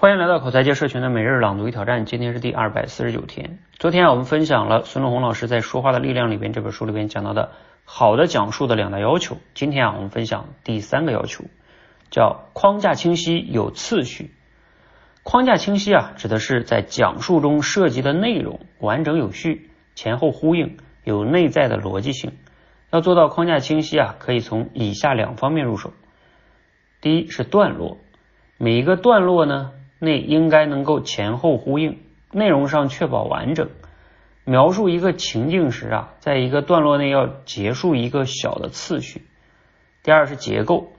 欢迎来到口才界社群的每日朗读与挑战，今天是第二百四十九天。昨天啊，我们分享了孙龙红老师在《说话的力量》里边这本书里边讲到的好的讲述的两大要求。今天啊，我们分享第三个要求，叫框架清晰有次序。框架清晰啊，指的是在讲述中涉及的内容完整有序、前后呼应、有内在的逻辑性。要做到框架清晰啊，可以从以下两方面入手。第一是段落，每一个段落呢。内应该能够前后呼应，内容上确保完整。描述一个情境时啊，在一个段落内要结束一个小的次序。第二是结构，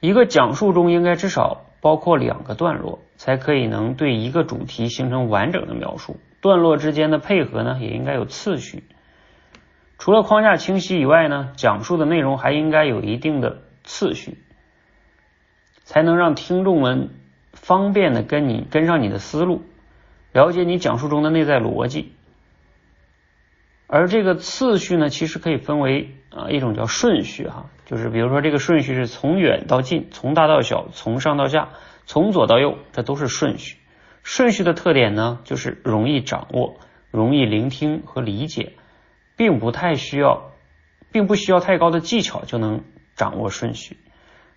一个讲述中应该至少包括两个段落，才可以能对一个主题形成完整的描述。段落之间的配合呢，也应该有次序。除了框架清晰以外呢，讲述的内容还应该有一定的次序，才能让听众们。方便的跟你跟上你的思路，了解你讲述中的内在逻辑。而这个次序呢，其实可以分为啊一种叫顺序哈，就是比如说这个顺序是从远到近，从大到小，从上到下，从左到右，这都是顺序。顺序的特点呢，就是容易掌握，容易聆听和理解，并不太需要，并不需要太高的技巧就能掌握顺序。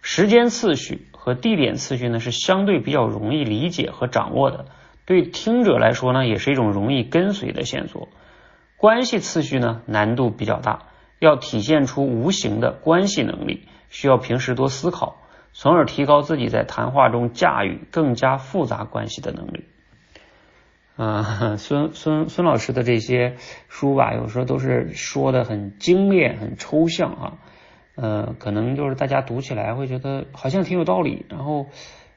时间次序和地点次序呢是相对比较容易理解和掌握的，对听者来说呢也是一种容易跟随的线索。关系次序呢难度比较大，要体现出无形的关系能力，需要平时多思考，从而提高自己在谈话中驾驭更加复杂关系的能力。啊，孙孙孙老师的这些书吧，有时候都是说的很精炼、很抽象啊。呃，可能就是大家读起来会觉得好像挺有道理，然后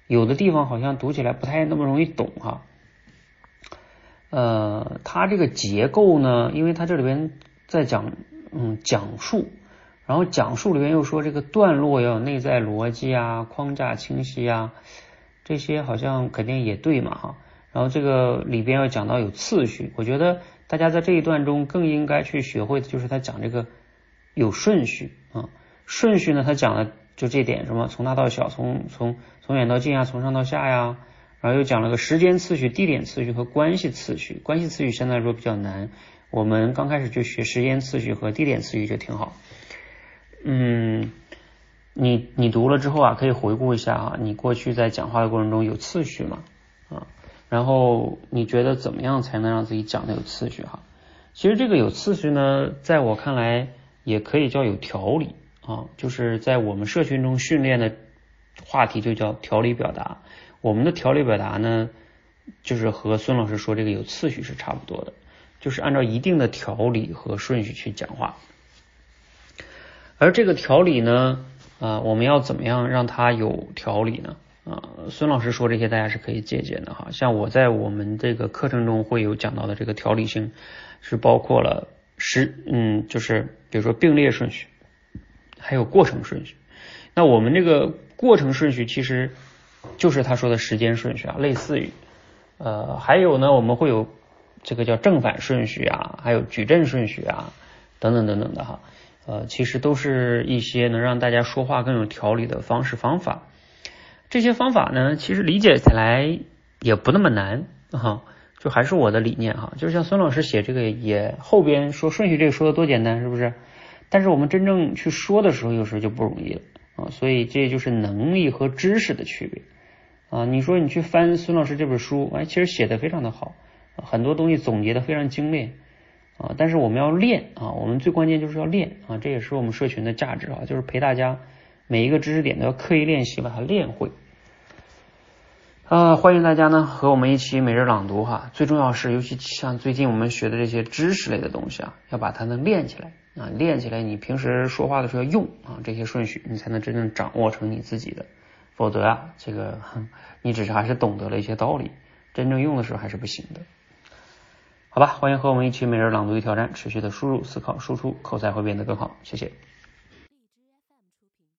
有的地方好像读起来不太那么容易懂哈。呃，它这个结构呢，因为它这里边在讲嗯讲述，然后讲述里边又说这个段落要有内在逻辑啊，框架清晰啊，这些好像肯定也对嘛哈。然后这个里边要讲到有次序，我觉得大家在这一段中更应该去学会的就是他讲这个有顺序啊。顺序呢？他讲了就这点，什么从大到小，从从从远到近啊，从上到下呀，然后又讲了个时间次序、地点次序和关系次序。关系次序相对来说比较难，我们刚开始就学时间次序和地点次序就挺好。嗯，你你读了之后啊，可以回顾一下啊，你过去在讲话的过程中有次序吗？啊，然后你觉得怎么样才能让自己讲的有次序哈？其实这个有次序呢，在我看来也可以叫有条理。啊，就是在我们社群中训练的话题就叫条理表达。我们的条理表达呢，就是和孙老师说这个有次序是差不多的，就是按照一定的条理和顺序去讲话。而这个条理呢，啊，我们要怎么样让它有条理呢？啊，孙老师说这些大家是可以借鉴的哈。像我在我们这个课程中会有讲到的这个条理性，是包括了时，嗯，就是比如说并列顺序。还有过程顺序，那我们这个过程顺序其实就是他说的时间顺序啊，类似于呃，还有呢，我们会有这个叫正反顺序啊，还有矩阵顺序啊，等等等等的哈，呃，其实都是一些能让大家说话更有条理的方式方法。这些方法呢，其实理解起来也不那么难哈，就还是我的理念哈，就是像孙老师写这个也后边说顺序这个说的多简单，是不是？但是我们真正去说的时候，有时候就不容易了啊，所以这就是能力和知识的区别啊。你说你去翻孙老师这本书，哎，其实写的非常的好，很多东西总结的非常精炼啊。但是我们要练啊，我们最关键就是要练啊，这也是我们社群的价值啊，就是陪大家每一个知识点都要刻意练习，把它练会啊。欢迎大家呢和我们一起每日朗读哈，最重要是，尤其像最近我们学的这些知识类的东西啊，要把它能练起来。啊，练起来，你平时说话的时候要用啊这些顺序，你才能真正掌握成你自己的。否则啊，这个 你只是还是懂得了一些道理，真正用的时候还是不行的。好吧，欢迎和我们一起每日朗读与挑战，持续的输入、思考、输出，口才会变得更好。谢谢。